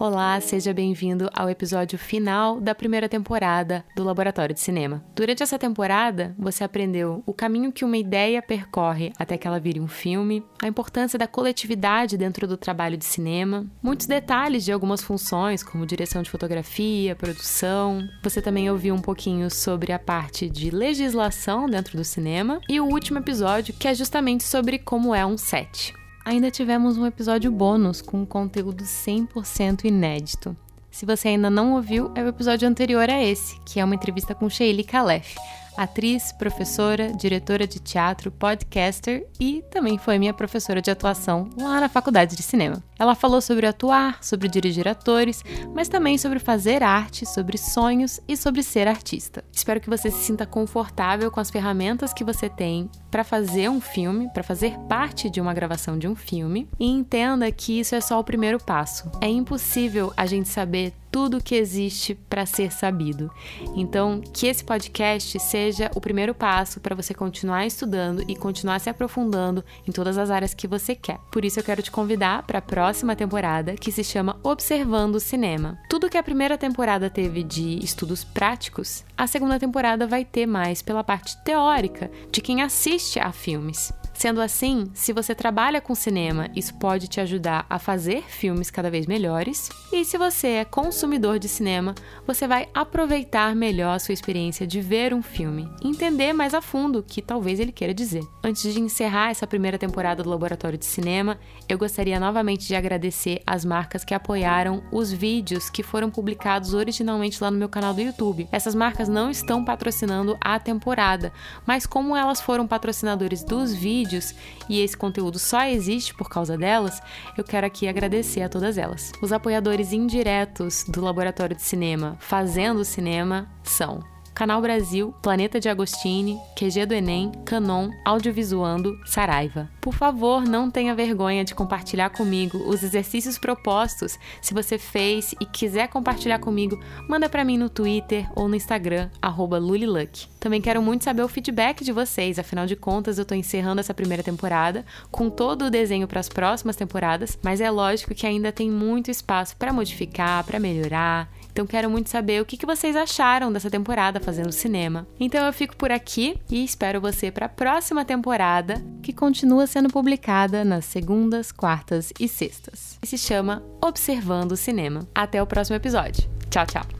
Olá, seja bem-vindo ao episódio final da primeira temporada do Laboratório de Cinema. Durante essa temporada, você aprendeu o caminho que uma ideia percorre até que ela vire um filme, a importância da coletividade dentro do trabalho de cinema, muitos detalhes de algumas funções, como direção de fotografia, produção. Você também ouviu um pouquinho sobre a parte de legislação dentro do cinema e o último episódio, que é justamente sobre como é um set ainda tivemos um episódio bônus com conteúdo 100% inédito. Se você ainda não ouviu, é o episódio anterior a esse, que é uma entrevista com Sheili Kalef, atriz, professora, diretora de teatro, podcaster e também foi minha professora de atuação lá na faculdade de cinema. Ela falou sobre atuar, sobre dirigir atores, mas também sobre fazer arte, sobre sonhos e sobre ser artista. Espero que você se sinta confortável com as ferramentas que você tem para fazer um filme, para fazer parte de uma gravação de um filme e entenda que isso é só o primeiro passo. É impossível a gente saber tudo que existe para ser sabido. Então, que esse podcast seja o primeiro passo para você continuar estudando e continuar se aprofundando em todas as áreas que você quer. Por isso, eu quero te convidar para a próxima temporada, que se chama Observando o Cinema. Tudo que a primeira temporada teve de estudos práticos, a segunda temporada vai ter mais pela parte teórica de quem assiste a filmes. Sendo assim, se você trabalha com cinema, isso pode te ajudar a fazer filmes cada vez melhores. E se você é consumidor de cinema, você vai aproveitar melhor a sua experiência de ver um filme, entender mais a fundo o que talvez ele queira dizer. Antes de encerrar essa primeira temporada do Laboratório de Cinema, eu gostaria novamente de agradecer as marcas que apoiaram os vídeos que foram publicados originalmente lá no meu canal do YouTube. Essas marcas não estão patrocinando a temporada, mas como elas foram patrocinadores dos vídeos, vídeos e esse conteúdo só existe por causa delas, eu quero aqui agradecer a todas elas. Os apoiadores indiretos do Laboratório de Cinema Fazendo Cinema são Canal Brasil, Planeta de Agostini, QG do Enem, Canon, Audiovisuando, Saraiva. Por favor, não tenha vergonha de compartilhar comigo os exercícios propostos. Se você fez e quiser compartilhar comigo, manda para mim no Twitter ou no Instagram, Luliluck. Também quero muito saber o feedback de vocês, afinal de contas eu estou encerrando essa primeira temporada com todo o desenho para as próximas temporadas, mas é lógico que ainda tem muito espaço para modificar, para melhorar. Então quero muito saber o que vocês acharam dessa temporada fazendo cinema. Então eu fico por aqui e espero você para a próxima temporada, que continua sendo publicada nas segundas, quartas e sextas. E se chama Observando o Cinema. Até o próximo episódio. Tchau, tchau.